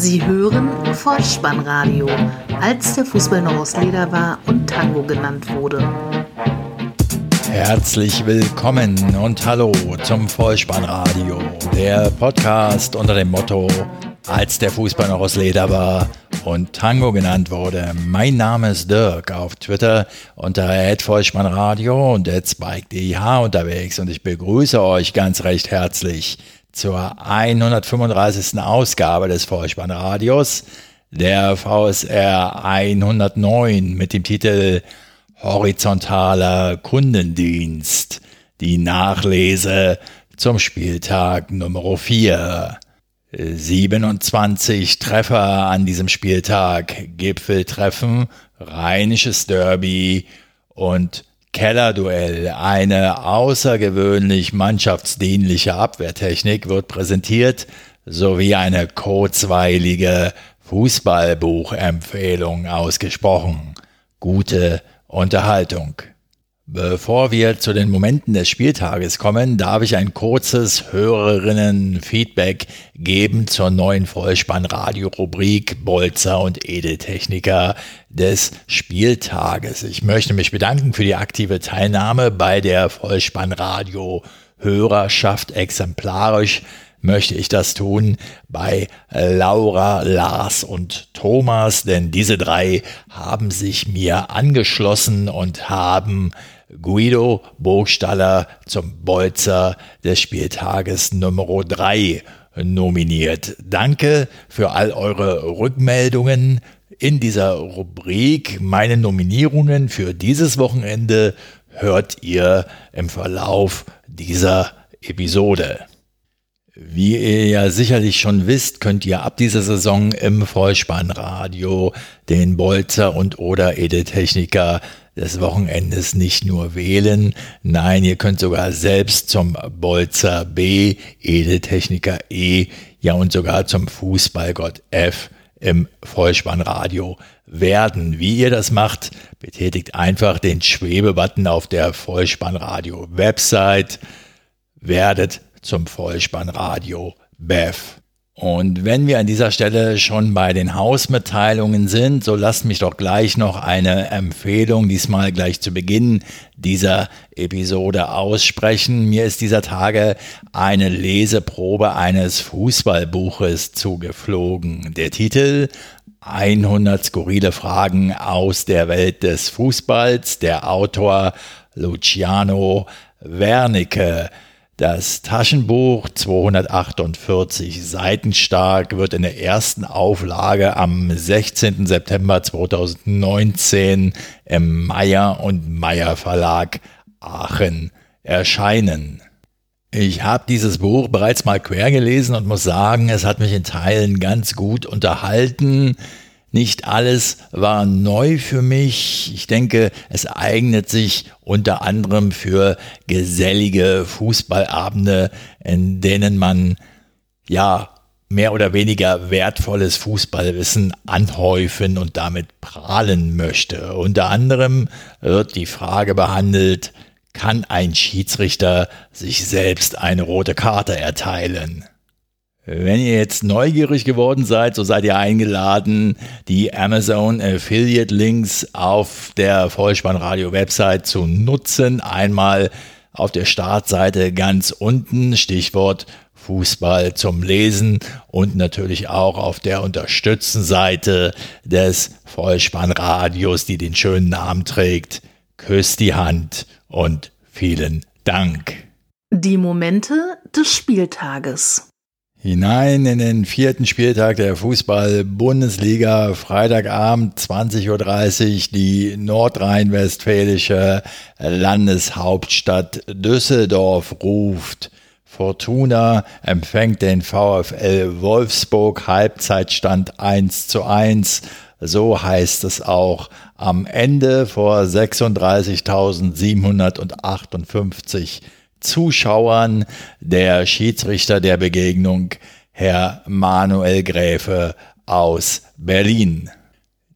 Sie hören Vollspannradio, als der Fußball noch aus Leder war und Tango genannt wurde. Herzlich willkommen und hallo zum Vollspannradio, der Podcast unter dem Motto, als der Fußball noch aus Leder war und Tango genannt wurde. Mein Name ist Dirk, auf Twitter unter @vollspannradio und @spike_dh unterwegs und ich begrüße euch ganz recht herzlich zur 135. Ausgabe des Vollspannradios, der VSR 109 mit dem Titel Horizontaler Kundendienst, die Nachlese zum Spieltag Nummer 4. 27 Treffer an diesem Spieltag, Gipfeltreffen, Rheinisches Derby und Kellerduell, eine außergewöhnlich mannschaftsdienliche Abwehrtechnik wird präsentiert, sowie eine kurzweilige Fußballbuchempfehlung ausgesprochen. Gute Unterhaltung. Bevor wir zu den Momenten des Spieltages kommen, darf ich ein kurzes Hörerinnen-Feedback geben zur neuen Vollspann-Radio-Rubrik Bolzer und Edeltechniker des Spieltages. Ich möchte mich bedanken für die aktive Teilnahme bei der Vollspann-Radio-Hörerschaft exemplarisch möchte ich das tun bei Laura, Lars und Thomas, denn diese drei haben sich mir angeschlossen und haben Guido Burgstaller zum Bolzer des Spieltages Nummer 3 nominiert. Danke für all eure Rückmeldungen in dieser Rubrik. Meine Nominierungen für dieses Wochenende hört ihr im Verlauf dieser Episode. Wie ihr ja sicherlich schon wisst, könnt ihr ab dieser Saison im Vollspannradio den Bolzer und oder Edeltechniker des Wochenendes nicht nur wählen, nein, ihr könnt sogar selbst zum Bolzer B, Edeltechniker E, ja und sogar zum Fußballgott F im Vollspannradio werden. Wie ihr das macht, betätigt einfach den Schwebebutton auf der Vollspannradio Website, werdet zum Vollspannradio BEF. Und wenn wir an dieser Stelle schon bei den Hausmitteilungen sind, so lasst mich doch gleich noch eine Empfehlung, diesmal gleich zu Beginn dieser Episode aussprechen. Mir ist dieser Tage eine Leseprobe eines Fußballbuches zugeflogen. Der Titel 100 skurrile Fragen aus der Welt des Fußballs. Der Autor Luciano Wernicke. Das Taschenbuch 248 Seiten stark wird in der ersten Auflage am 16. September 2019 im Meyer und Meyer Verlag Aachen erscheinen. Ich habe dieses Buch bereits mal quer gelesen und muss sagen, es hat mich in Teilen ganz gut unterhalten. Nicht alles war neu für mich. Ich denke, es eignet sich unter anderem für gesellige Fußballabende, in denen man ja mehr oder weniger wertvolles Fußballwissen anhäufen und damit prahlen möchte. Unter anderem wird die Frage behandelt, kann ein Schiedsrichter sich selbst eine rote Karte erteilen? Wenn ihr jetzt neugierig geworden seid, so seid ihr eingeladen, die Amazon Affiliate Links auf der Vollspannradio Website zu nutzen. Einmal auf der Startseite ganz unten, Stichwort Fußball zum Lesen und natürlich auch auf der Unterstützenseite des Vollspannradios, die den schönen Namen trägt. Küsst die Hand und vielen Dank. Die Momente des Spieltages. Hinein in den vierten Spieltag der Fußball-Bundesliga, Freitagabend 20.30 Uhr, die nordrhein-westfälische Landeshauptstadt Düsseldorf ruft. Fortuna empfängt den VfL Wolfsburg, Halbzeitstand 1 zu 1. So heißt es auch am Ende vor 36.758 Zuschauern der Schiedsrichter der Begegnung, Herr Manuel Gräfe aus Berlin.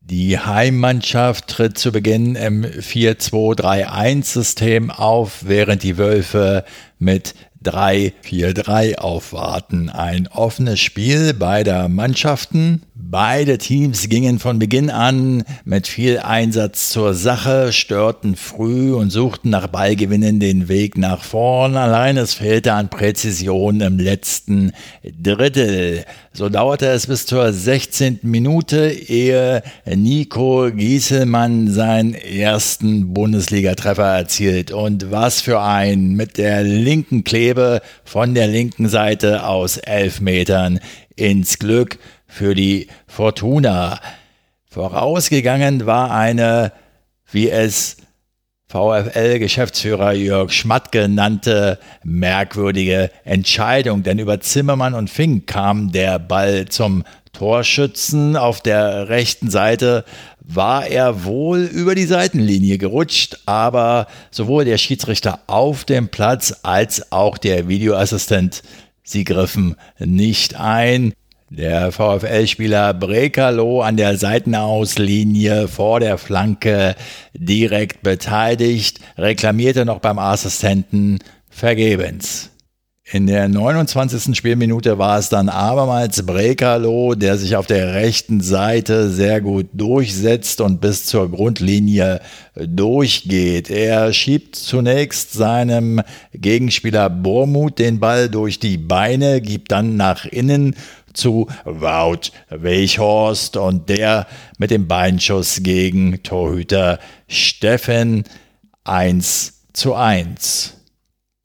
Die Heimmannschaft tritt zu Beginn im 4-2-3-1-System auf, während die Wölfe mit 3-4-3 aufwarten. Ein offenes Spiel beider Mannschaften. Beide Teams gingen von Beginn an mit viel Einsatz zur Sache, störten früh und suchten nach Ballgewinnen den Weg nach vorn. Allein es fehlte an Präzision im letzten Drittel. So dauerte es bis zur 16. Minute, ehe Nico Gieselmann seinen ersten Bundesligatreffer erzielt. Und was für ein mit der linken Klebe von der linken Seite aus elf Metern ins Glück für die Fortuna. Vorausgegangen war eine, wie es VfL-Geschäftsführer Jörg Schmatke nannte, merkwürdige Entscheidung, denn über Zimmermann und Fink kam der Ball zum Torschützen. Auf der rechten Seite war er wohl über die Seitenlinie gerutscht, aber sowohl der Schiedsrichter auf dem Platz als auch der Videoassistent, sie griffen nicht ein. Der VfL-Spieler Brekalo an der Seitenauslinie vor der Flanke direkt beteiligt, reklamierte noch beim Assistenten vergebens. In der 29. Spielminute war es dann abermals Brekalo, der sich auf der rechten Seite sehr gut durchsetzt und bis zur Grundlinie durchgeht. Er schiebt zunächst seinem Gegenspieler Bormuth den Ball durch die Beine, gibt dann nach innen zu Wout Weichhorst und der mit dem Beinschuss gegen Torhüter Steffen 1 zu 1.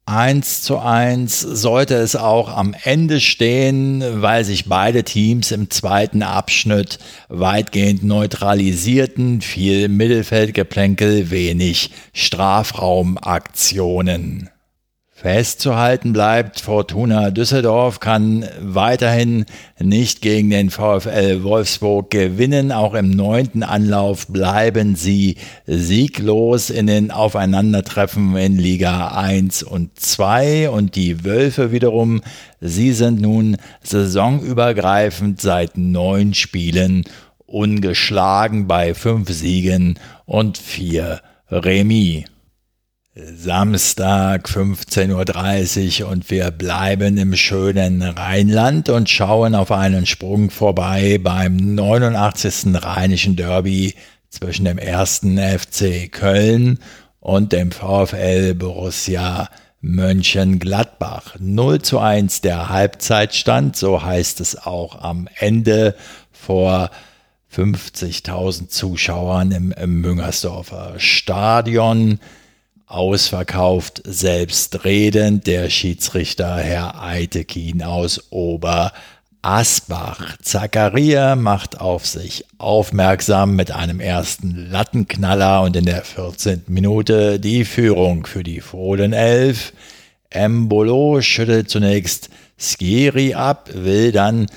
1 zu 1 sollte es auch am Ende stehen, weil sich beide Teams im zweiten Abschnitt weitgehend neutralisierten, viel Mittelfeldgeplänkel, wenig Strafraumaktionen. Festzuhalten bleibt, Fortuna Düsseldorf kann weiterhin nicht gegen den VfL Wolfsburg gewinnen. Auch im neunten Anlauf bleiben sie sieglos in den Aufeinandertreffen in Liga 1 und 2. Und die Wölfe wiederum, sie sind nun saisonübergreifend seit neun Spielen ungeschlagen bei fünf Siegen und vier Remis. Samstag 15.30 Uhr und wir bleiben im schönen Rheinland und schauen auf einen Sprung vorbei beim 89. Rheinischen Derby zwischen dem ersten FC Köln und dem VfL Borussia Mönchengladbach. 0 zu 1 der Halbzeitstand, so heißt es auch am Ende vor 50.000 Zuschauern im, im Müngersdorfer Stadion ausverkauft, selbstredend, der Schiedsrichter Herr Eitekin aus Oberasbach. Zakaria macht auf sich aufmerksam mit einem ersten Lattenknaller und in der 14. Minute die Führung für die Fohlen 11. Embolo schüttelt zunächst Skiri ab, will dann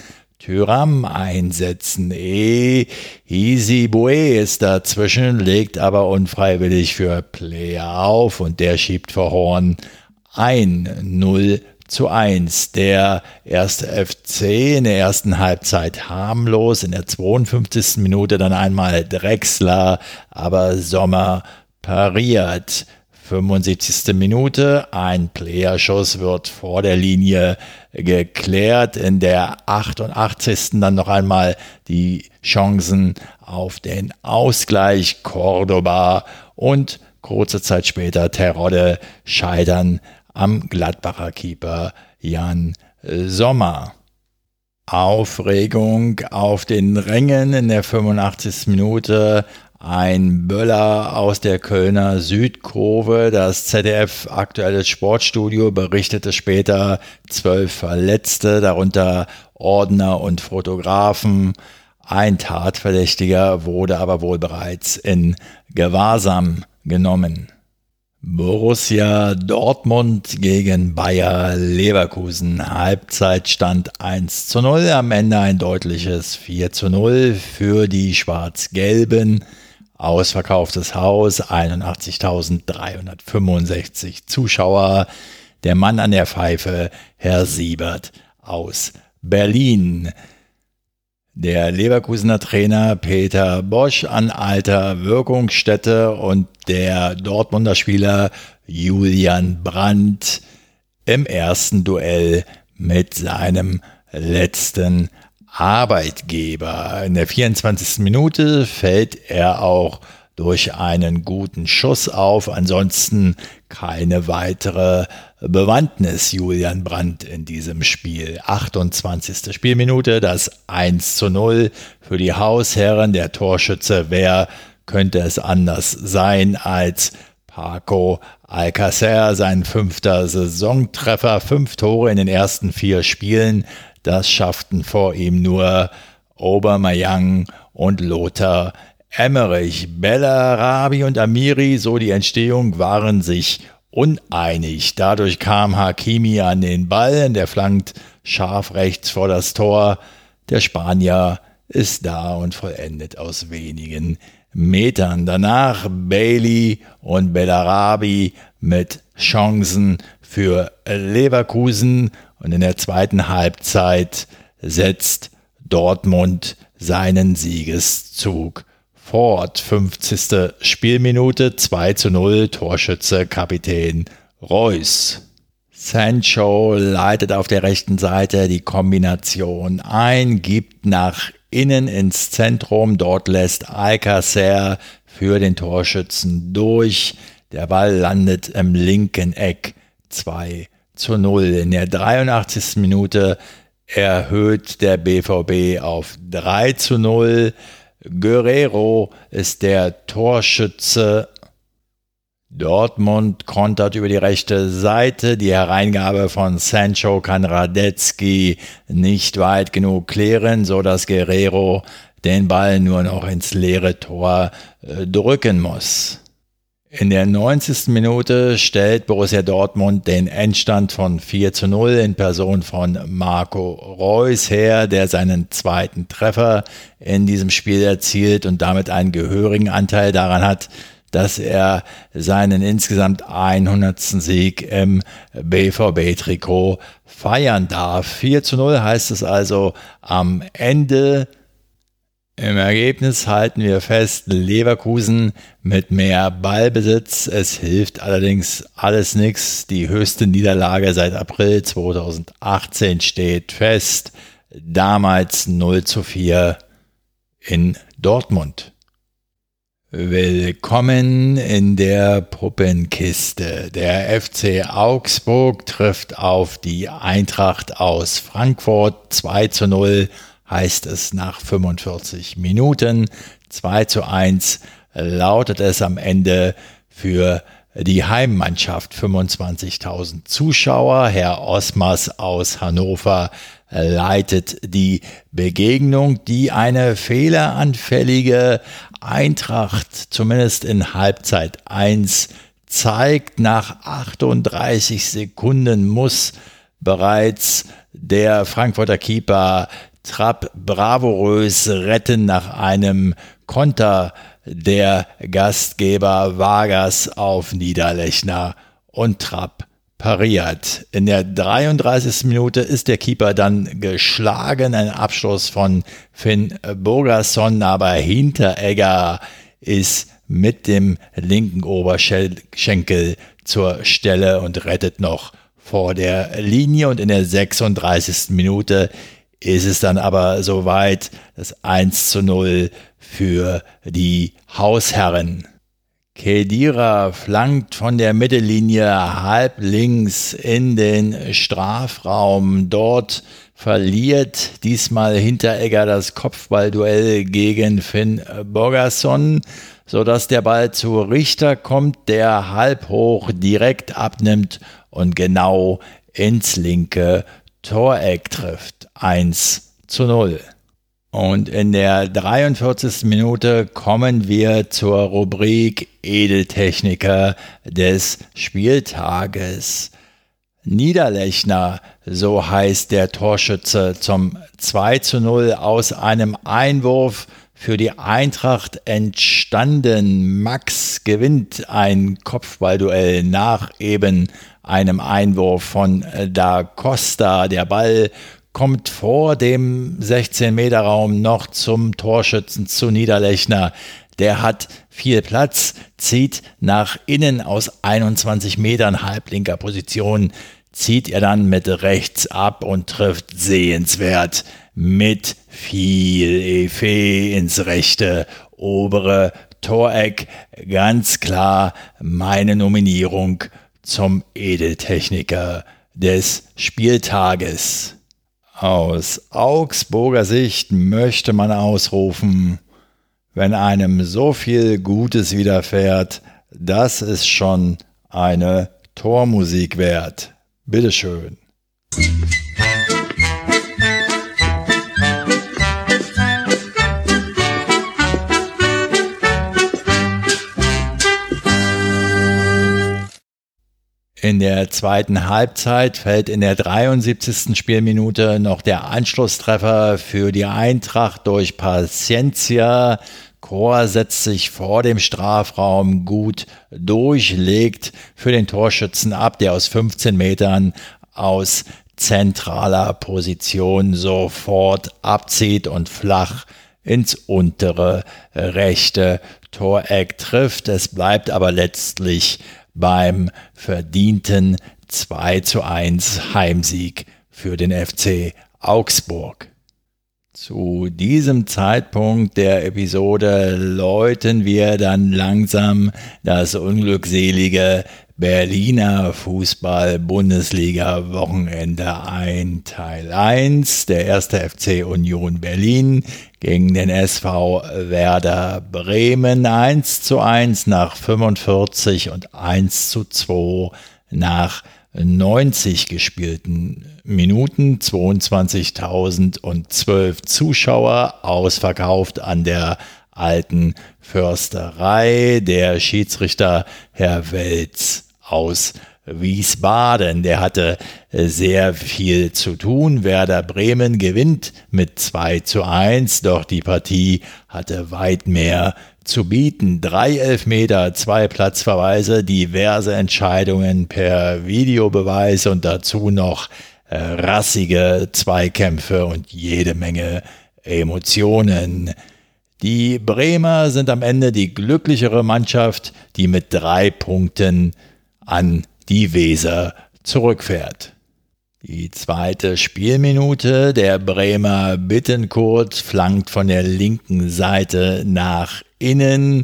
Tyram einsetzen. E Easy Bue ist dazwischen, legt aber unfreiwillig für Player auf und der schiebt für Horn ein 0 zu 1. Der erste FC in der ersten Halbzeit harmlos, in der 52. Minute dann einmal Drexler, aber Sommer pariert. 75. Minute. Ein Playerschuss wird vor der Linie geklärt. In der 88. dann noch einmal die Chancen auf den Ausgleich. Cordoba und kurze Zeit später Terodde scheitern am Gladbacher Keeper Jan Sommer. Aufregung auf den Rängen in der 85. Minute. Ein Böller aus der Kölner Südkurve. Das ZDF aktuelles Sportstudio berichtete später zwölf Verletzte, darunter Ordner und Fotografen. Ein Tatverdächtiger wurde aber wohl bereits in Gewahrsam genommen. Borussia Dortmund gegen Bayer Leverkusen. Halbzeitstand 1 zu 0, am Ende ein deutliches 4 zu 0 für die Schwarz-Gelben. Ausverkauftes Haus, 81.365 Zuschauer. Der Mann an der Pfeife, Herr Siebert aus Berlin. Der Leverkusener Trainer Peter Bosch an alter Wirkungsstätte und der Dortmunder Spieler Julian Brandt im ersten Duell mit seinem letzten Arbeitgeber. In der 24. Minute fällt er auch durch einen guten Schuss auf. Ansonsten keine weitere Bewandtnis Julian Brandt in diesem Spiel. 28. Spielminute, das 1 zu 0 für die Hausherren. Der Torschütze, wer könnte es anders sein als Paco Alcacer, sein fünfter Saisontreffer, fünf Tore in den ersten vier Spielen. Das schafften vor ihm nur Obermayang und Lothar Emmerich. Bellarabi und Amiri, so die Entstehung, waren sich uneinig. Dadurch kam Hakimi an den Ball, der flankt scharf rechts vor das Tor. Der Spanier ist da und vollendet aus wenigen Metern. Danach Bailey und Bellarabi mit Chancen für Leverkusen und in der zweiten Halbzeit setzt Dortmund seinen Siegeszug fort. 50. Spielminute 2 zu 0 Torschütze Kapitän Reus. Sancho leitet auf der rechten Seite die Kombination ein, gibt nach innen ins Zentrum. Dort lässt Alcacer für den Torschützen durch. Der Ball landet im linken Eck 2 zu 0. In der 83. Minute erhöht der BVB auf 3 zu 0. Guerrero ist der Torschütze. Dortmund kontert über die rechte Seite. Die Hereingabe von Sancho kann Radetzky nicht weit genug klären, so dass Guerrero den Ball nur noch ins leere Tor äh, drücken muss. In der 90. Minute stellt Borussia Dortmund den Endstand von 4 zu 0 in Person von Marco Reus her, der seinen zweiten Treffer in diesem Spiel erzielt und damit einen gehörigen Anteil daran hat, dass er seinen insgesamt 100. Sieg im BVB-Trikot feiern darf. 4 zu 0 heißt es also am Ende im Ergebnis halten wir fest, Leverkusen mit mehr Ballbesitz. Es hilft allerdings alles nichts. Die höchste Niederlage seit April 2018 steht fest. Damals 0 zu 4 in Dortmund. Willkommen in der Puppenkiste. Der FC Augsburg trifft auf die Eintracht aus Frankfurt 2 zu 0 heißt es nach 45 Minuten. 2 zu 1 lautet es am Ende für die Heimmannschaft 25.000 Zuschauer. Herr Osmers aus Hannover leitet die Begegnung, die eine fehleranfällige Eintracht zumindest in Halbzeit 1 zeigt. Nach 38 Sekunden muss bereits der Frankfurter Keeper Trapp bravourös retten nach einem Konter der Gastgeber Vargas auf Niederlechner und Trapp pariert. In der 33. Minute ist der Keeper dann geschlagen, ein Abschluss von Finn Bogerson, aber Hinteregger ist mit dem linken Oberschenkel zur Stelle und rettet noch vor der Linie und in der 36. Minute ist es dann aber soweit das 1 zu 0 für die Hausherren. Kedira flankt von der Mittellinie halb links in den Strafraum. Dort verliert diesmal Hinteregger das Kopfballduell gegen Finn Borgerson, sodass der Ball zu Richter kommt, der halb hoch direkt abnimmt und genau ins linke Toreck trifft. 1 zu 0. Und in der 43. Minute kommen wir zur Rubrik Edeltechniker des Spieltages. Niederlechner, so heißt der Torschütze zum 2 zu 0 aus einem Einwurf für die Eintracht entstanden. Max gewinnt ein Kopfballduell nach eben einem Einwurf von Da Costa. Der Ball kommt vor dem 16-Meter-Raum noch zum Torschützen zu Niederlechner. Der hat viel Platz, zieht nach innen aus 21 Metern halblinker Position zieht er dann mit rechts ab und trifft sehenswert mit viel Effet ins rechte obere Toreck. Ganz klar meine Nominierung zum Edeltechniker des Spieltages. Aus Augsburger Sicht möchte man ausrufen, wenn einem so viel Gutes widerfährt, das ist schon eine Tormusik wert. Bitteschön. In der zweiten Halbzeit fällt in der 73. Spielminute noch der Anschlusstreffer für die Eintracht durch Paciencia. Chor setzt sich vor dem Strafraum gut durch, legt für den Torschützen ab, der aus 15 Metern aus zentraler Position sofort abzieht und flach ins untere rechte Toreck trifft. Es bleibt aber letztlich beim verdienten 2 zu 1 Heimsieg für den FC Augsburg. Zu diesem Zeitpunkt der Episode läuten wir dann langsam das unglückselige Berliner Fußball-Bundesliga-Wochenende ein. Teil 1, der erste FC Union Berlin gegen den SV Werder Bremen 1 zu 1 nach 45 und 1 zu 2 nach 90 gespielten Minuten, 22.012 Zuschauer, ausverkauft an der alten Försterei. Der Schiedsrichter Herr Welz aus Wiesbaden. Der hatte äh, sehr viel zu tun. Werder Bremen gewinnt mit 2 zu 1, doch die Partie hatte weit mehr zu bieten. Drei Elfmeter, zwei Platzverweise, diverse Entscheidungen per Videobeweis und dazu noch äh, rassige Zweikämpfe und jede Menge Emotionen. Die Bremer sind am Ende die glücklichere Mannschaft, die mit drei Punkten an die Weser zurückfährt. Die zweite Spielminute, der Bremer Bittenkurt flankt von der linken Seite nach innen.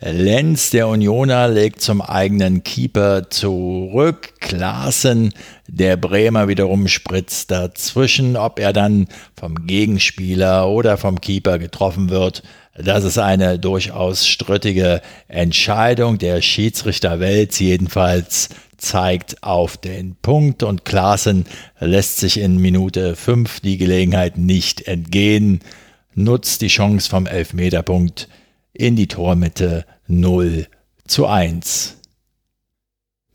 Lenz, der Unioner, legt zum eigenen Keeper zurück. Klaassen, der Bremer, wiederum spritzt dazwischen. Ob er dann vom Gegenspieler oder vom Keeper getroffen wird, das ist eine durchaus strittige Entscheidung. Der Schiedsrichter Welz jedenfalls zeigt auf den Punkt und Klaassen lässt sich in Minute 5 die Gelegenheit nicht entgehen, nutzt die Chance vom Elfmeterpunkt in die Tormitte 0 zu 1.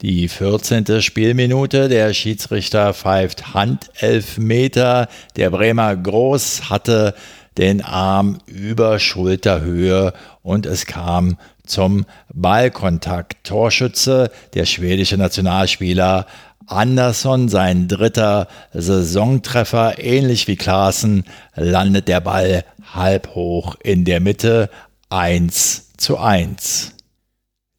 Die 14. Spielminute, der Schiedsrichter pfeift Handelfmeter. Der Bremer Groß hatte den Arm über Schulterhöhe und es kam zum Ballkontakt. Torschütze, der schwedische Nationalspieler Andersson, sein dritter Saisontreffer, ähnlich wie Klaassen, landet der Ball halb hoch in der Mitte. 1 zu 1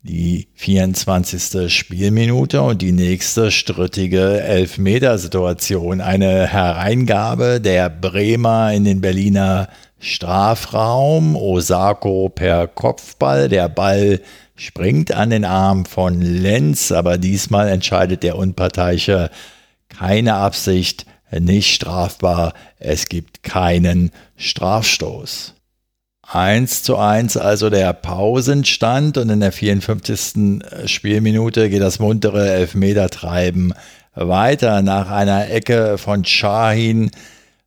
die 24. Spielminute und die nächste strittige Elfmetersituation. Eine Hereingabe der Bremer in den Berliner Strafraum. Osako per Kopfball. Der Ball springt an den Arm von Lenz, aber diesmal entscheidet der Unparteiische keine Absicht, nicht strafbar. Es gibt keinen Strafstoß. 1 zu 1 also der Pausenstand und in der 54. Spielminute geht das muntere Elfmetertreiben weiter. Nach einer Ecke von Shahin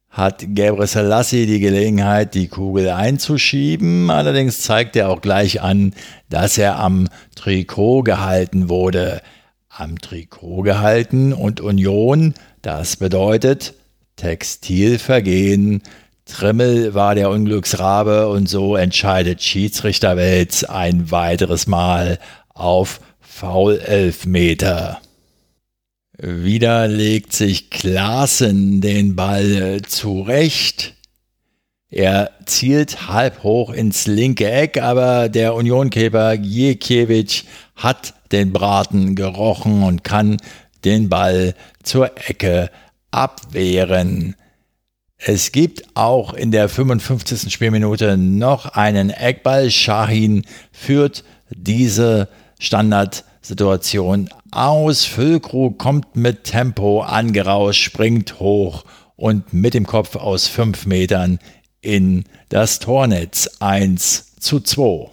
hat Gabriel Selassie die Gelegenheit, die Kugel einzuschieben. Allerdings zeigt er auch gleich an, dass er am Trikot gehalten wurde. Am Trikot gehalten und Union, das bedeutet Textilvergehen Trimmel war der Unglücksrabe und so entscheidet Schiedsrichter Welz ein weiteres Mal auf Foul-Elfmeter. Wieder legt sich Klaassen den Ball zurecht. Er zielt halb hoch ins linke Eck, aber der Unionkeeper Jekiewicz hat den Braten gerochen und kann den Ball zur Ecke abwehren. Es gibt auch in der 55. Spielminute noch einen Eckball. Shahin führt diese Standardsituation aus. Füllkrug kommt mit Tempo angerauscht, springt hoch und mit dem Kopf aus fünf Metern in das Tornetz 1 zu 2.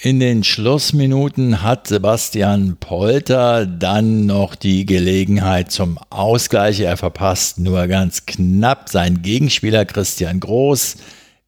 In den Schlussminuten hat Sebastian Polter dann noch die Gelegenheit zum Ausgleich. Er verpasst nur ganz knapp seinen Gegenspieler Christian Groß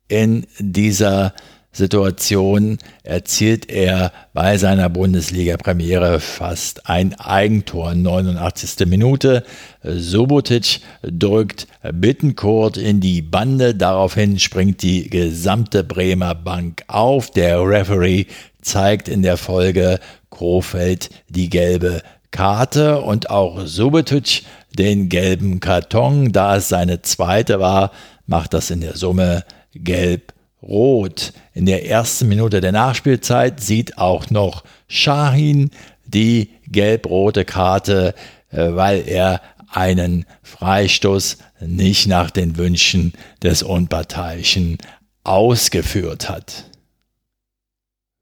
in dieser Situation erzielt er bei seiner Bundesliga-Premiere fast ein Eigentor. 89. Minute. Sobotic drückt Bittencourt in die Bande. Daraufhin springt die gesamte Bremer Bank auf. Der Referee zeigt in der Folge Krofeld die gelbe Karte und auch Subotic den gelben Karton. Da es seine zweite war, macht das in der Summe gelb rot. In der ersten Minute der Nachspielzeit sieht auch noch Shahin die gelb-rote Karte, äh, weil er einen Freistoß nicht nach den Wünschen des Unparteiischen ausgeführt hat.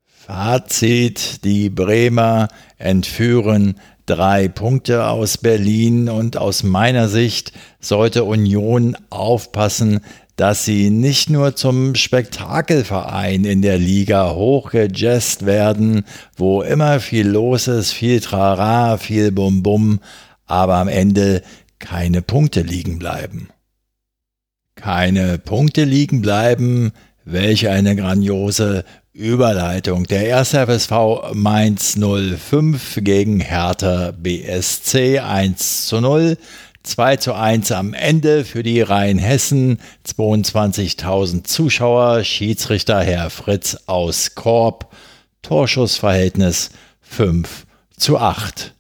Fazit, die Bremer entführen drei Punkte aus Berlin und aus meiner Sicht sollte Union aufpassen, dass sie nicht nur zum Spektakelverein in der Liga hochgejazzt werden, wo immer viel los ist, viel Trara, viel Bum-Bum, aber am Ende keine Punkte liegen bleiben. Keine Punkte liegen bleiben, welch eine grandiose Überleitung. Der erste FSV Mainz 05 gegen Hertha BSC 1 zu 0. 2 zu 1 am Ende für die Rheinhessen. 22.000 Zuschauer. Schiedsrichter Herr Fritz aus Korb. Torschussverhältnis 5 zu 8.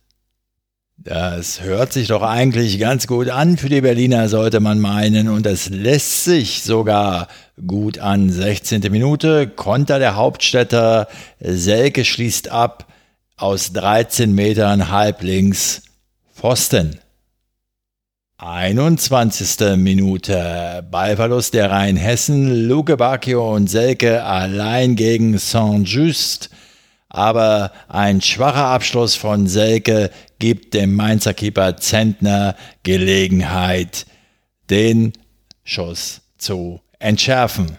Das hört sich doch eigentlich ganz gut an für die Berliner, sollte man meinen. Und es lässt sich sogar gut an. 16. Minute, Konter der Hauptstädter. Selke schließt ab aus 13 Metern halblinks. Pfosten. 21. Minute. Ballverlust der Rheinhessen. Luke Bacchio und Selke allein gegen Saint-Just. Aber ein schwacher Abschluss von Selke gibt dem Mainzer Keeper Zentner Gelegenheit, den Schuss zu entschärfen.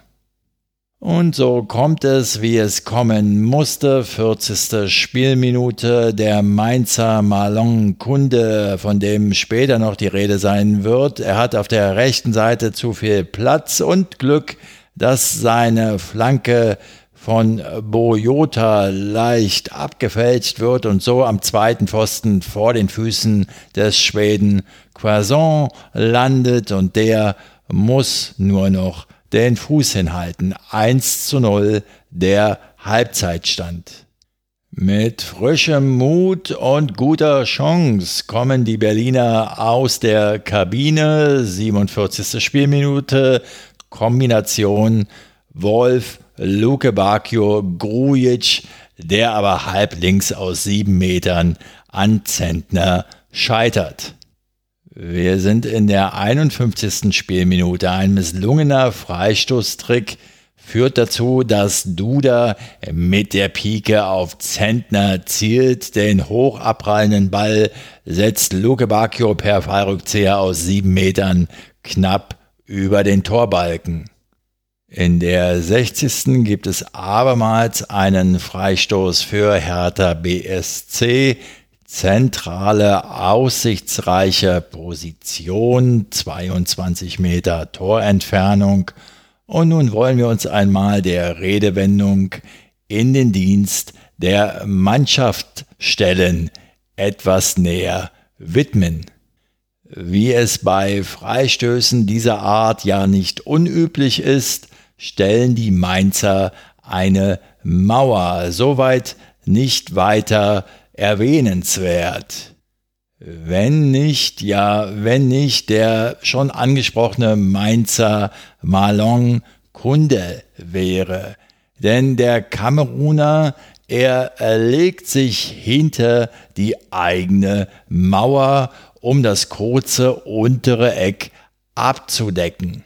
Und so kommt es, wie es kommen musste. 40. Spielminute. Der Mainzer Malon Kunde, von dem später noch die Rede sein wird. Er hat auf der rechten Seite zu viel Platz und Glück, dass seine Flanke von Boyota leicht abgefälscht wird und so am zweiten Pfosten vor den Füßen des Schweden Quaison landet und der muss nur noch den Fuß hinhalten. 1 zu 0 der Halbzeitstand. Mit frischem Mut und guter Chance kommen die Berliner aus der Kabine. 47. Spielminute. Kombination Wolf, Luke Bacchio, Grujic, der aber halb links aus sieben Metern an Zentner scheitert. Wir sind in der 51. Spielminute. Ein misslungener Freistoßtrick führt dazu, dass Duda mit der Pike auf Zentner zielt. Den hochaprallenden Ball setzt Luke Bacchio per Fallrückzieher aus sieben Metern knapp über den Torbalken. In der 60. gibt es abermals einen Freistoß für Hertha BSC zentrale, aussichtsreiche Position, 22 Meter Torentfernung. Und nun wollen wir uns einmal der Redewendung in den Dienst der Mannschaft stellen, etwas näher widmen. Wie es bei Freistößen dieser Art ja nicht unüblich ist, stellen die Mainzer eine Mauer, soweit nicht weiter erwähnenswert. Wenn nicht, ja, wenn nicht der schon angesprochene Mainzer Malon Kunde wäre. Denn der Kameruner Er legt sich hinter die eigene Mauer, um das kurze untere Eck abzudecken.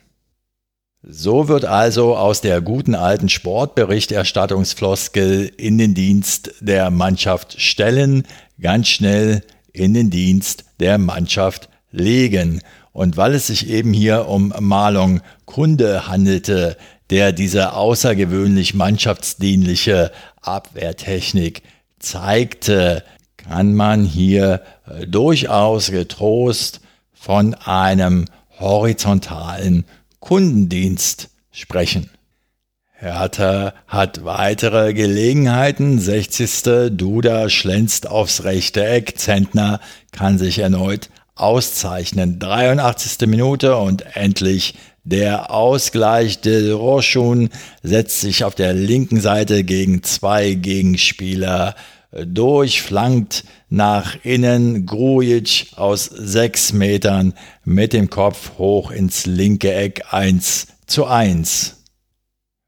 So wird also aus der guten alten Sportberichterstattungsfloskel in den Dienst der Mannschaft stellen, ganz schnell in den Dienst der Mannschaft legen. Und weil es sich eben hier um Marlon Kunde handelte, der diese außergewöhnlich mannschaftsdienliche Abwehrtechnik zeigte, kann man hier äh, durchaus getrost von einem horizontalen Kundendienst sprechen. Hertha hat weitere Gelegenheiten. 60. Duda schlänzt aufs rechte Eck. Zentner kann sich erneut auszeichnen. 83. Minute und endlich der Ausgleich. Del Rochun setzt sich auf der linken Seite gegen zwei Gegenspieler durch, flankt nach innen. Grujic aus sechs Metern mit dem Kopf hoch ins linke Eck 1 zu 1.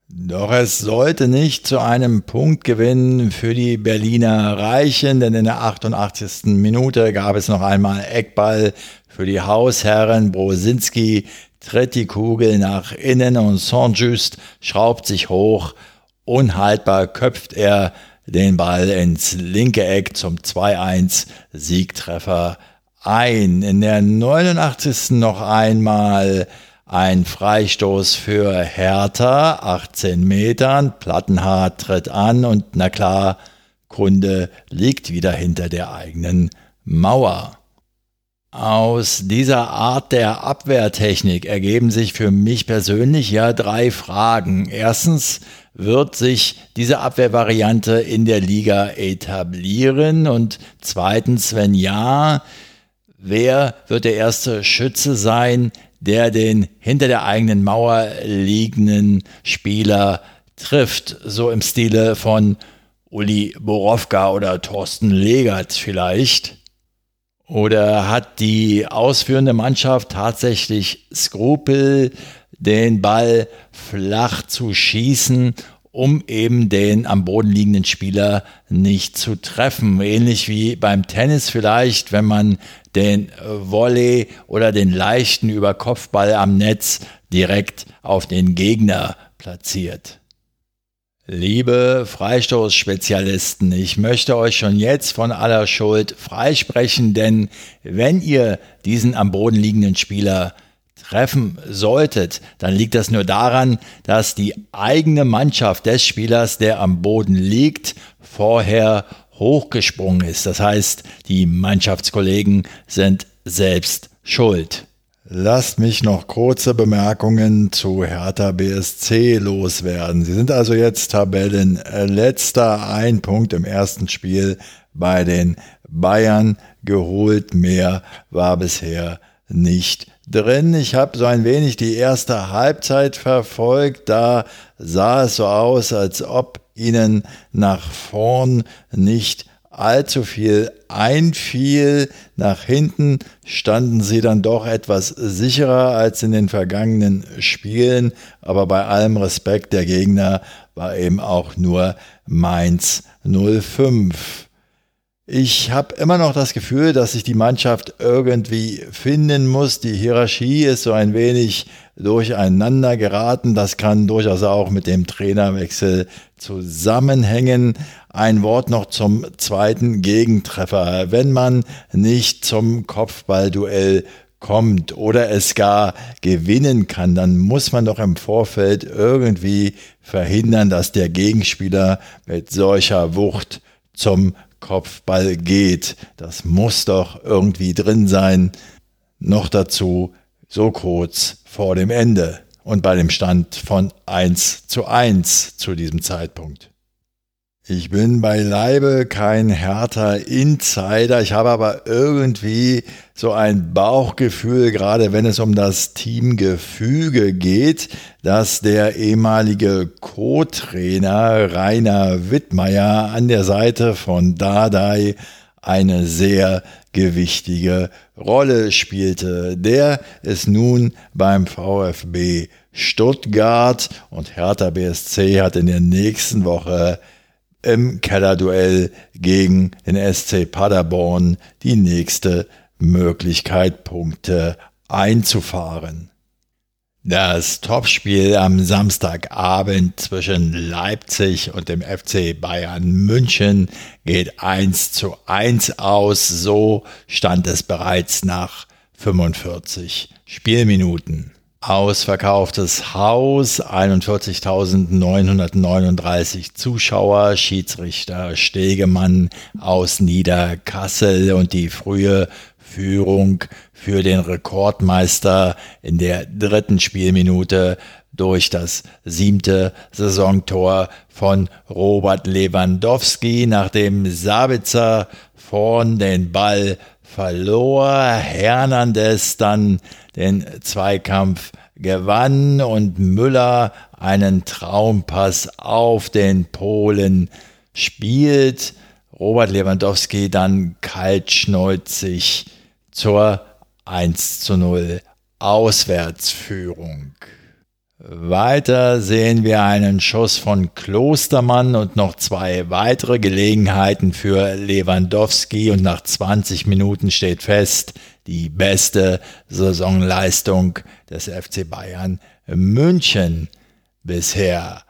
Doch es sollte nicht zu einem Punktgewinn für die Berliner reichen, denn in der 88. Minute gab es noch einmal Eckball für die Hausherren. Brosinski tritt die Kugel nach innen und Saint-Just schraubt sich hoch. Unhaltbar köpft er den Ball ins linke Eck zum 2-1 Siegtreffer ein. In der 89. noch einmal ein Freistoß für Hertha, 18 Metern. Plattenhardt tritt an und na klar, Kunde liegt wieder hinter der eigenen Mauer. Aus dieser Art der Abwehrtechnik ergeben sich für mich persönlich ja drei Fragen. Erstens, wird sich diese Abwehrvariante in der Liga etablieren? Und zweitens, wenn ja, wer wird der erste Schütze sein, der den hinter der eigenen Mauer liegenden Spieler trifft, so im Stile von Uli Borowka oder Thorsten Legert vielleicht? Oder hat die ausführende Mannschaft tatsächlich Skrupel, den Ball flach zu schießen, um eben den am Boden liegenden Spieler nicht zu treffen? Ähnlich wie beim Tennis vielleicht, wenn man den Volley oder den leichten Überkopfball am Netz direkt auf den Gegner platziert. Liebe Freistoßspezialisten, ich möchte euch schon jetzt von aller Schuld freisprechen, denn wenn ihr diesen am Boden liegenden Spieler treffen solltet, dann liegt das nur daran, dass die eigene Mannschaft des Spielers, der am Boden liegt, vorher hochgesprungen ist. Das heißt, die Mannschaftskollegen sind selbst schuld. Lasst mich noch kurze Bemerkungen zu Hertha BSC loswerden. Sie sind also jetzt Tabellenletzter, ein Punkt im ersten Spiel bei den Bayern geholt. Mehr war bisher nicht drin. Ich habe so ein wenig die erste Halbzeit verfolgt. Da sah es so aus, als ob ihnen nach vorn nicht allzu viel einfiel. Nach hinten standen sie dann doch etwas sicherer als in den vergangenen Spielen, aber bei allem Respekt der Gegner war eben auch nur Mainz 05. Ich habe immer noch das Gefühl, dass sich die Mannschaft irgendwie finden muss. Die Hierarchie ist so ein wenig durcheinander geraten. Das kann durchaus auch mit dem Trainerwechsel zusammenhängen. Ein Wort noch zum zweiten Gegentreffer. Wenn man nicht zum Kopfballduell kommt oder es gar gewinnen kann, dann muss man doch im Vorfeld irgendwie verhindern, dass der Gegenspieler mit solcher Wucht zum Kopfball geht. Das muss doch irgendwie drin sein. Noch dazu so kurz vor dem Ende und bei dem Stand von 1 zu 1 zu diesem Zeitpunkt. Ich bin beileibe kein härter Insider, ich habe aber irgendwie so ein Bauchgefühl, gerade wenn es um das Teamgefüge geht, dass der ehemalige Co-Trainer Rainer Wittmeier an der Seite von Dardai eine sehr gewichtige Rolle spielte. Der ist nun beim VfB Stuttgart und Hertha BSC hat in der nächsten Woche im Kellerduell gegen den SC Paderborn die nächste Möglichkeit, Punkte einzufahren. Das Topspiel am Samstagabend zwischen Leipzig und dem FC Bayern München geht 1 zu 1 aus. So stand es bereits nach 45 Spielminuten. Ausverkauftes Haus, 41.939 Zuschauer, Schiedsrichter Stegemann aus Niederkassel und die frühe Führung für den Rekordmeister in der dritten Spielminute durch das siebte Saisontor von Robert Lewandowski, nachdem Sabitzer vorn den Ball verlor, Hernandez dann den Zweikampf gewann und Müller einen Traumpass auf den Polen spielt. Robert Lewandowski dann kaltschnäuzig zur 1 zu 0 Auswärtsführung. Weiter sehen wir einen Schuss von Klostermann und noch zwei weitere Gelegenheiten für Lewandowski und nach 20 Minuten steht fest, die beste Saisonleistung des FC Bayern München bisher.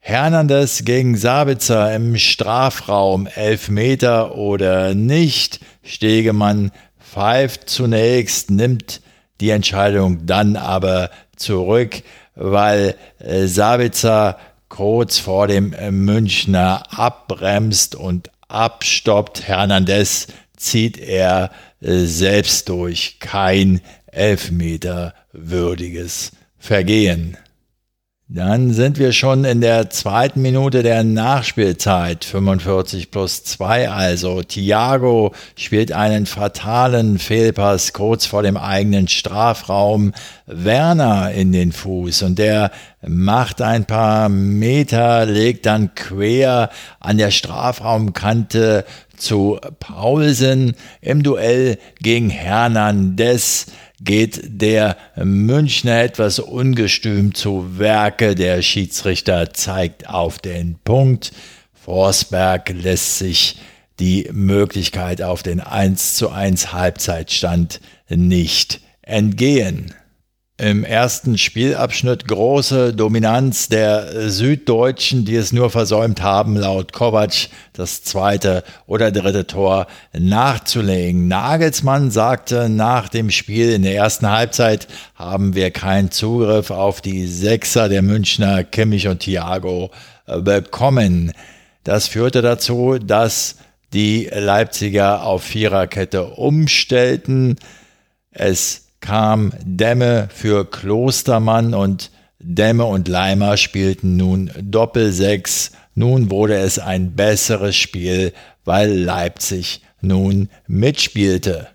Hernandez gegen Sabitzer im Strafraum, Elfmeter oder nicht. Stegemann pfeift zunächst, nimmt die Entscheidung dann aber zurück, weil äh, Sabitzer kurz vor dem äh, Münchner abbremst und abstoppt. Hernandez zieht er äh, selbst durch. Kein Elfmeter würdiges Vergehen. Dann sind wir schon in der zweiten Minute der Nachspielzeit, 45 plus 2 also. Thiago spielt einen fatalen Fehlpass kurz vor dem eigenen Strafraum Werner in den Fuß und der macht ein paar Meter, legt dann quer an der Strafraumkante zu Paulsen im Duell gegen Hernandez geht der Münchner etwas ungestüm zu Werke. Der Schiedsrichter zeigt auf den Punkt. Forsberg lässt sich die Möglichkeit auf den 1 zu 1 Halbzeitstand nicht entgehen. Im ersten Spielabschnitt große Dominanz der Süddeutschen, die es nur versäumt haben, laut Kovac das zweite oder dritte Tor nachzulegen. Nagelsmann sagte nach dem Spiel in der ersten Halbzeit haben wir keinen Zugriff auf die Sechser der Münchner Kimmich und Thiago äh, bekommen. Das führte dazu, dass die Leipziger auf Viererkette umstellten. Es kam Dämme für Klostermann und Dämme und Leimer spielten nun Doppelsechs. Nun wurde es ein besseres Spiel, weil Leipzig nun mitspielte.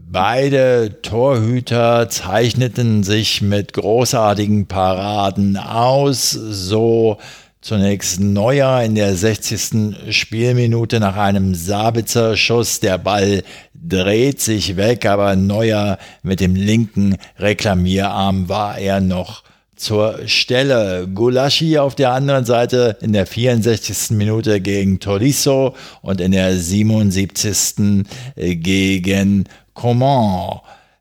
Beide Torhüter zeichneten sich mit großartigen Paraden aus, so Zunächst Neuer in der 60. Spielminute nach einem Sabitzer Schuss. Der Ball dreht sich weg, aber Neuer mit dem linken Reklamierarm war er noch zur Stelle. Gulaschi auf der anderen Seite in der 64. Minute gegen Tolisso und in der 77. gegen Coman.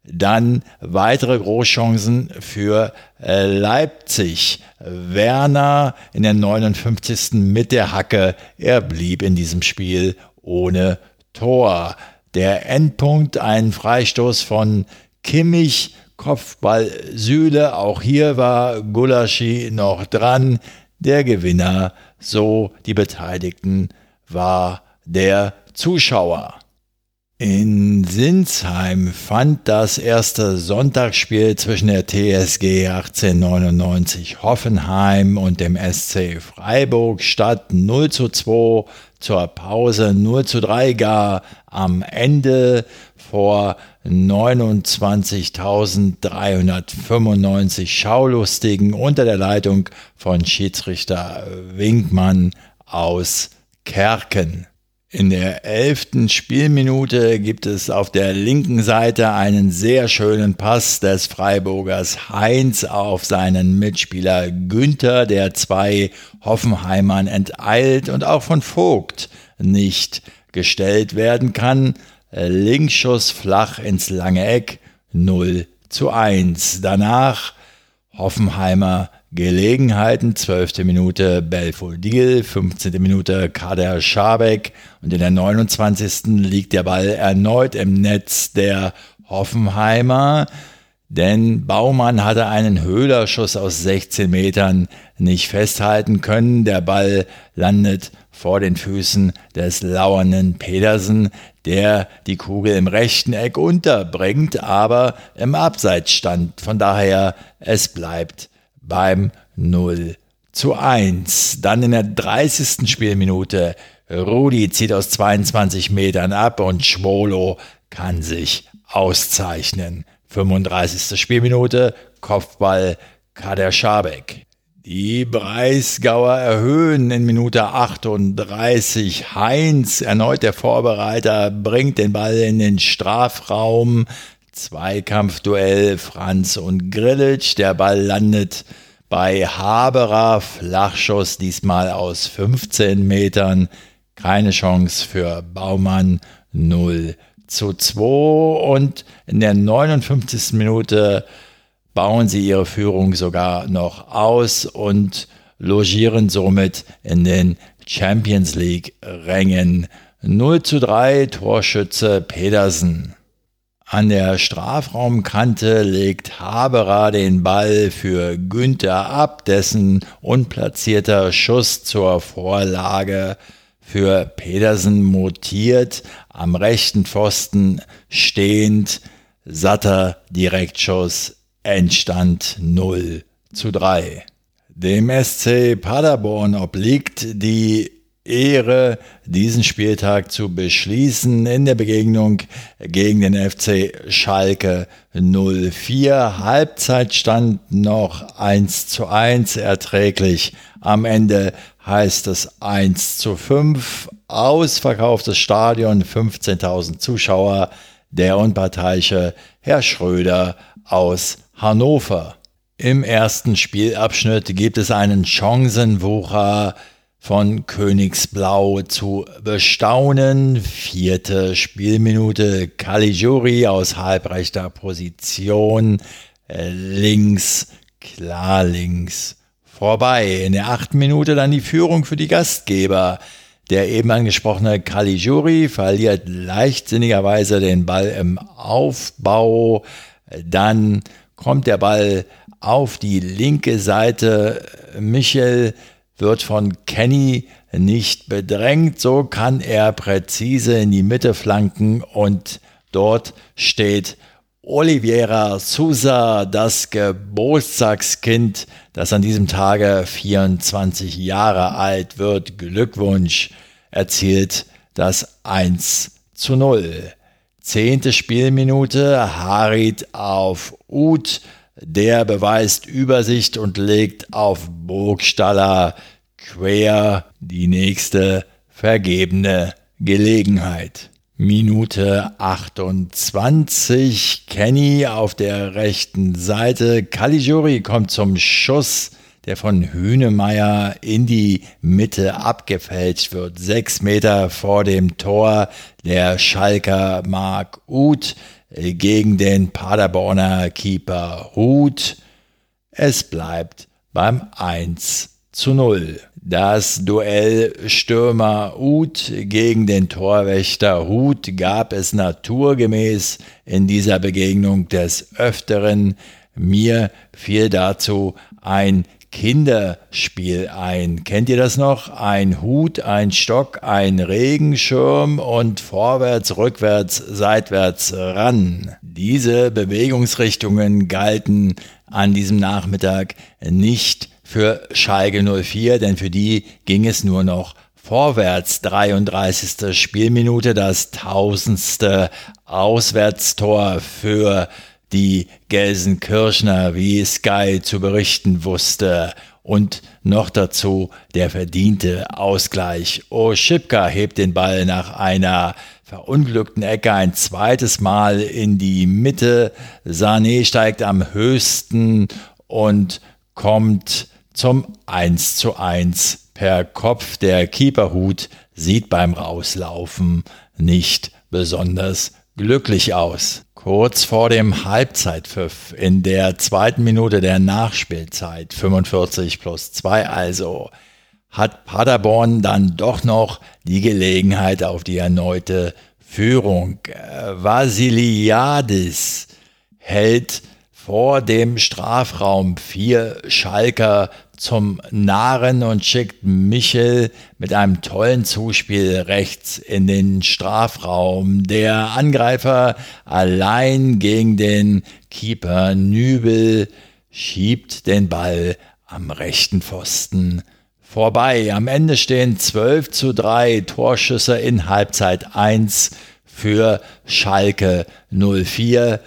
Dann weitere Großchancen für äh, Leipzig. Werner in der 59. mit der Hacke. Er blieb in diesem Spiel ohne Tor. Der Endpunkt ein Freistoß von Kimmich, Kopfball Süle. Auch hier war Gulaschi noch dran. Der Gewinner, so die Beteiligten, war der Zuschauer. In Sinsheim fand das erste Sonntagsspiel zwischen der TSG 1899 Hoffenheim und dem SC Freiburg statt 0 zu 2 zur Pause 0 zu 3 gar am Ende vor 29.395 Schaulustigen unter der Leitung von Schiedsrichter Winkmann aus Kerken. In der elften Spielminute gibt es auf der linken Seite einen sehr schönen Pass des Freiburgers Heinz auf seinen Mitspieler Günther, der zwei Hoffenheimern enteilt und auch von Vogt nicht gestellt werden kann. Linksschuss flach ins lange Eck 0 zu 1. Danach Hoffenheimer Gelegenheiten, 12. Minute Belfodil, 15. Minute Kader Schabek und in der 29. liegt der Ball erneut im Netz der Hoffenheimer, denn Baumann hatte einen Höhlerschuss aus 16 Metern nicht festhalten können. Der Ball landet vor den Füßen des lauernden Pedersen, der die Kugel im rechten Eck unterbringt, aber im Abseits stand. Von daher, es bleibt beim 0 zu 1. Dann in der 30. Spielminute Rudi zieht aus 22 Metern ab und Schwolo kann sich auszeichnen. 35. Spielminute Kopfball Kader Schabek. Die Breisgauer erhöhen in Minute 38. Heinz, erneut der Vorbereiter, bringt den Ball in den Strafraum. Zweikampfduell Franz und Grillitsch. Der Ball landet bei Haberer. Flachschuss diesmal aus 15 Metern. Keine Chance für Baumann. 0 zu 2. Und in der 59. Minute bauen sie ihre Führung sogar noch aus und logieren somit in den Champions League Rängen. 0 zu 3 Torschütze Pedersen. An der Strafraumkante legt Haberer den Ball für Günther ab, dessen unplatzierter Schuss zur Vorlage für Pedersen mutiert, am rechten Pfosten stehend, satter Direktschuss, Endstand 0 zu 3. Dem SC Paderborn obliegt die Ehre, diesen Spieltag zu beschließen in der Begegnung gegen den FC Schalke 04. Halbzeitstand noch 1 zu 1 erträglich. Am Ende heißt es 1 zu 5. Ausverkauftes Stadion, 15.000 Zuschauer. Der unparteiische Herr Schröder aus Hannover. Im ersten Spielabschnitt gibt es einen Chancenwucher von Königsblau zu bestaunen. Vierte Spielminute Caligiuri aus halbrechter Position. Links, klar links vorbei. In der achten Minute dann die Führung für die Gastgeber. Der eben angesprochene Caligiuri verliert leichtsinnigerweise den Ball im Aufbau. Dann kommt der Ball auf die linke Seite. Michel wird von Kenny nicht bedrängt, so kann er präzise in die Mitte flanken und dort steht Oliveira Sousa, das Geburtstagskind, das an diesem Tage 24 Jahre alt wird. Glückwunsch, erzielt das 1 zu 0. Zehnte Spielminute, Harit auf Uth, der beweist Übersicht und legt auf Burgstaller quer die nächste vergebene Gelegenheit. Minute 28, Kenny auf der rechten Seite, Caligiuri kommt zum Schuss, der von Hünemeyer in die Mitte abgefälscht wird. Sechs Meter vor dem Tor der Schalker Mark Uth gegen den Paderborner Keeper Huth. Es bleibt beim 1 zu 0. Das Duell Stürmer Huth gegen den Torwächter Huth gab es naturgemäß in dieser Begegnung des Öfteren. Mir fiel dazu ein Kinderspiel ein. Kennt ihr das noch? Ein Hut, ein Stock, ein Regenschirm und vorwärts, rückwärts, seitwärts ran. Diese Bewegungsrichtungen galten an diesem Nachmittag nicht für Schalke 04, denn für die ging es nur noch vorwärts. 33. Spielminute, das tausendste Auswärtstor für die Gelsenkirchner wie Sky zu berichten wusste. Und noch dazu der verdiente Ausgleich. Oschipka hebt den Ball nach einer verunglückten Ecke ein zweites Mal in die Mitte. Sané steigt am höchsten und kommt zum 1 zu 1 per Kopf. Der Keeperhut sieht beim Rauslaufen nicht besonders glücklich aus. Kurz vor dem Halbzeitpfiff in der zweiten Minute der Nachspielzeit, 45 plus 2 also, hat Paderborn dann doch noch die Gelegenheit auf die erneute Führung. Vasiliadis hält vor dem Strafraum vier Schalker zum Narren und schickt Michel mit einem tollen Zuspiel rechts in den Strafraum. Der Angreifer allein gegen den Keeper Nübel schiebt den Ball am rechten Pfosten vorbei. Am Ende stehen 12 zu 3 Torschüsse in Halbzeit 1 für Schalke 04.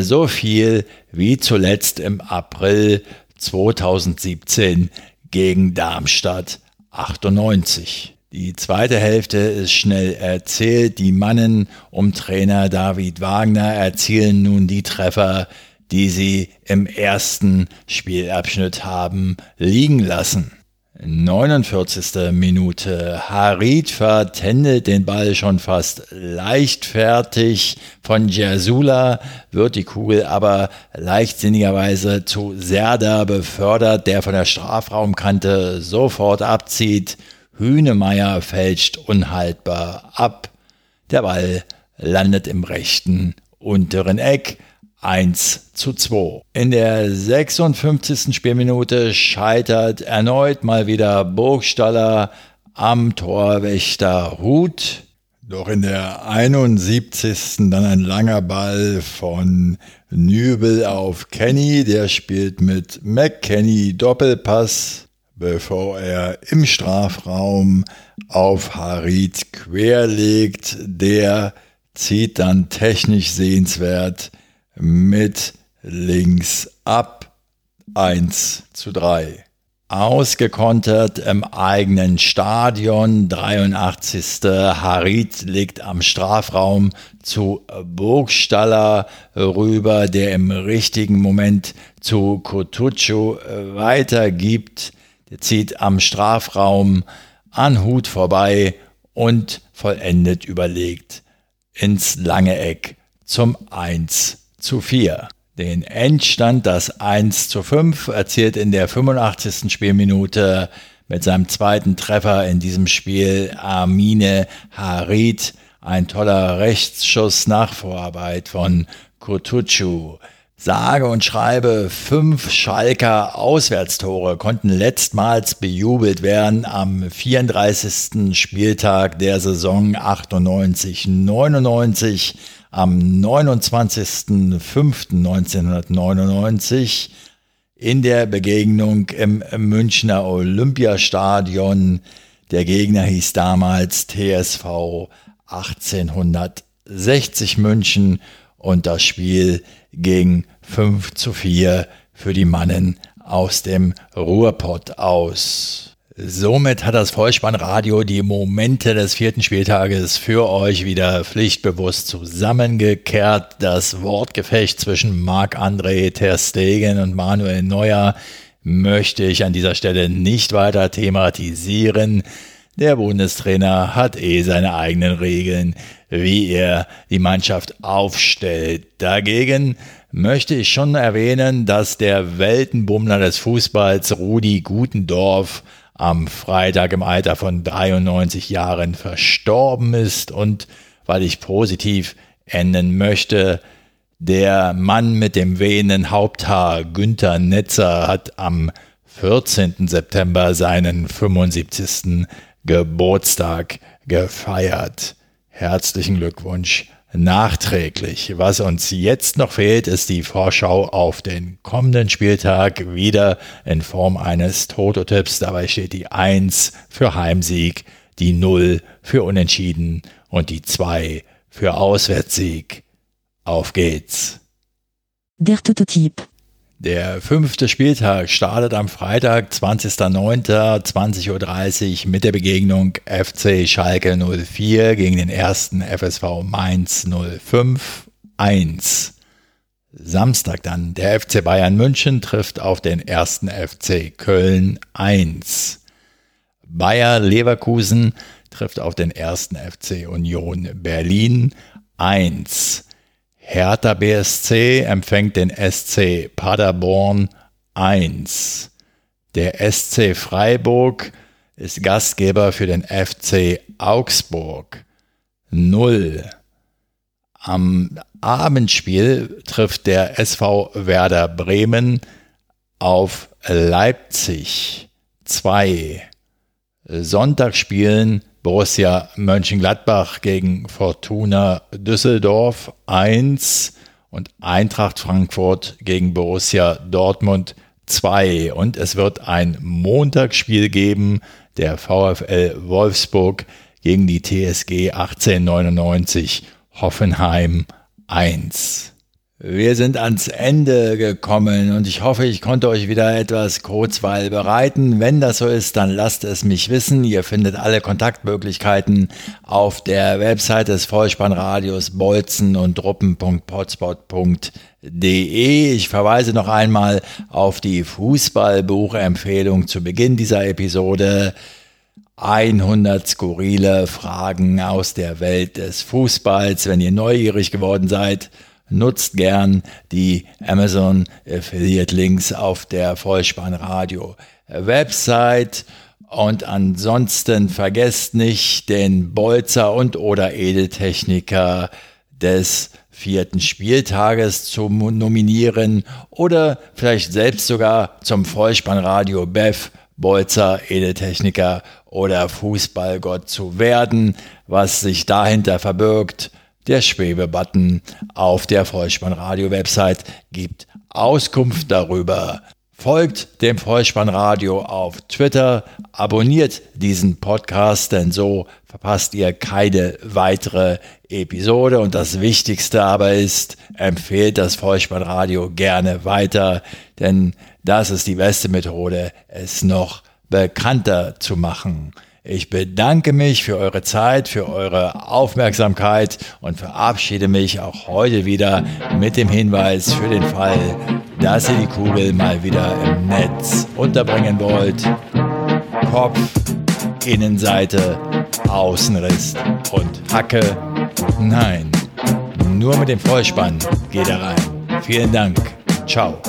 So viel wie zuletzt im April 2017 gegen Darmstadt 98. Die zweite Hälfte ist schnell erzählt. Die Mannen um Trainer David Wagner erzielen nun die Treffer, die sie im ersten Spielabschnitt haben liegen lassen. 49. Minute. Harit vertändelt den Ball schon fast leichtfertig. Von Jasula wird die Kugel aber leichtsinnigerweise zu Serda befördert, der von der Strafraumkante sofort abzieht. Hünemeyer fälscht unhaltbar ab. Der Ball landet im rechten unteren Eck. 1 zu 2. In der 56. Spielminute scheitert erneut mal wieder Burgstaller am Torwächter Hut. Doch in der 71. dann ein langer Ball von Nübel auf Kenny. Der spielt mit McKenny Doppelpass, bevor er im Strafraum auf Harit querlegt. Der zieht dann technisch sehenswert mit links ab 1 zu 3. Ausgekontert im eigenen Stadion, 83. Harit legt am Strafraum zu Burgstaller rüber, der im richtigen Moment zu Kotuccio weitergibt. Der zieht am Strafraum an Hut vorbei und vollendet überlegt ins lange Eck zum 1 zu 4. Den Endstand, das 1 zu 5, erzielt in der 85. Spielminute mit seinem zweiten Treffer in diesem Spiel Armine Harit. Ein toller Rechtsschuss nach Vorarbeit von Kutucu. Sage und schreibe, fünf Schalker Auswärtstore konnten letztmals bejubelt werden am 34. Spieltag der Saison 98-99 am 29.05.1999 in der Begegnung im Münchner Olympiastadion. Der Gegner hieß damals TSV 1860 München und das Spiel ging 5 zu 4 für die Mannen aus dem Ruhrpott aus. Somit hat das Vollspannradio die Momente des vierten Spieltages für euch wieder pflichtbewusst zusammengekehrt. Das Wortgefecht zwischen Marc-André Ter Stegen und Manuel Neuer möchte ich an dieser Stelle nicht weiter thematisieren. Der Bundestrainer hat eh seine eigenen Regeln, wie er die Mannschaft aufstellt. Dagegen möchte ich schon erwähnen, dass der Weltenbummler des Fußballs Rudi Gutendorf am Freitag im Alter von 93 Jahren verstorben ist und weil ich positiv enden möchte, der Mann mit dem wehenden Haupthaar Günther Netzer hat am 14. September seinen 75. Geburtstag gefeiert. Herzlichen Glückwunsch nachträglich. Was uns jetzt noch fehlt, ist die Vorschau auf den kommenden Spieltag wieder in Form eines Toto-Tipps. Dabei steht die 1 für Heimsieg, die 0 für Unentschieden und die 2 für Auswärtssieg. Auf geht's! Der Tototyp. Der fünfte Spieltag startet am Freitag, 20.09.20.30 Uhr mit der Begegnung FC Schalke 04 gegen den ersten FSV Mainz 05 1. Samstag dann der FC Bayern München trifft auf den ersten FC Köln 1. Bayer Leverkusen trifft auf den ersten FC Union Berlin 1. Hertha BSC empfängt den SC Paderborn 1. Der SC Freiburg ist Gastgeber für den FC Augsburg 0. Am Abendspiel trifft der SV Werder Bremen auf Leipzig 2. Sonntag spielen Borussia Mönchengladbach gegen Fortuna Düsseldorf 1 und Eintracht Frankfurt gegen Borussia Dortmund 2. Und es wird ein Montagsspiel geben, der VfL Wolfsburg gegen die TSG 1899 Hoffenheim 1. Wir sind ans Ende gekommen und ich hoffe, ich konnte euch wieder etwas Kurzweil bereiten. Wenn das so ist, dann lasst es mich wissen. Ihr findet alle Kontaktmöglichkeiten auf der Website des Vollspannradios bolzen und druppen.potspot.de. Ich verweise noch einmal auf die Fußballbuchempfehlung zu Beginn dieser Episode. 100 skurrile Fragen aus der Welt des Fußballs. Wenn ihr neugierig geworden seid, nutzt gern die Amazon Affiliate Links auf der Vollspannradio Website. Und ansonsten vergesst nicht den Bolzer und oder Edeltechniker des vierten Spieltages zu nominieren oder vielleicht selbst sogar zum Vollspannradio Bev Bolzer, Edeltechniker oder Fußballgott zu werden, was sich dahinter verbirgt der Schwebebutton auf der Vollspannradio-Website gibt Auskunft darüber. Folgt dem Vollspannradio auf Twitter, abonniert diesen Podcast, denn so verpasst ihr keine weitere Episode. Und das Wichtigste aber ist, empfehlt das Vollspannradio gerne weiter, denn das ist die beste Methode, es noch bekannter zu machen. Ich bedanke mich für eure Zeit, für eure Aufmerksamkeit und verabschiede mich auch heute wieder mit dem Hinweis für den Fall, dass ihr die Kugel mal wieder im Netz unterbringen wollt. Kopf, Innenseite, Außenriss und Hacke. Nein, nur mit dem Vollspann geht er rein. Vielen Dank. Ciao.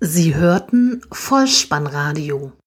Sie hörten Vollspannradio.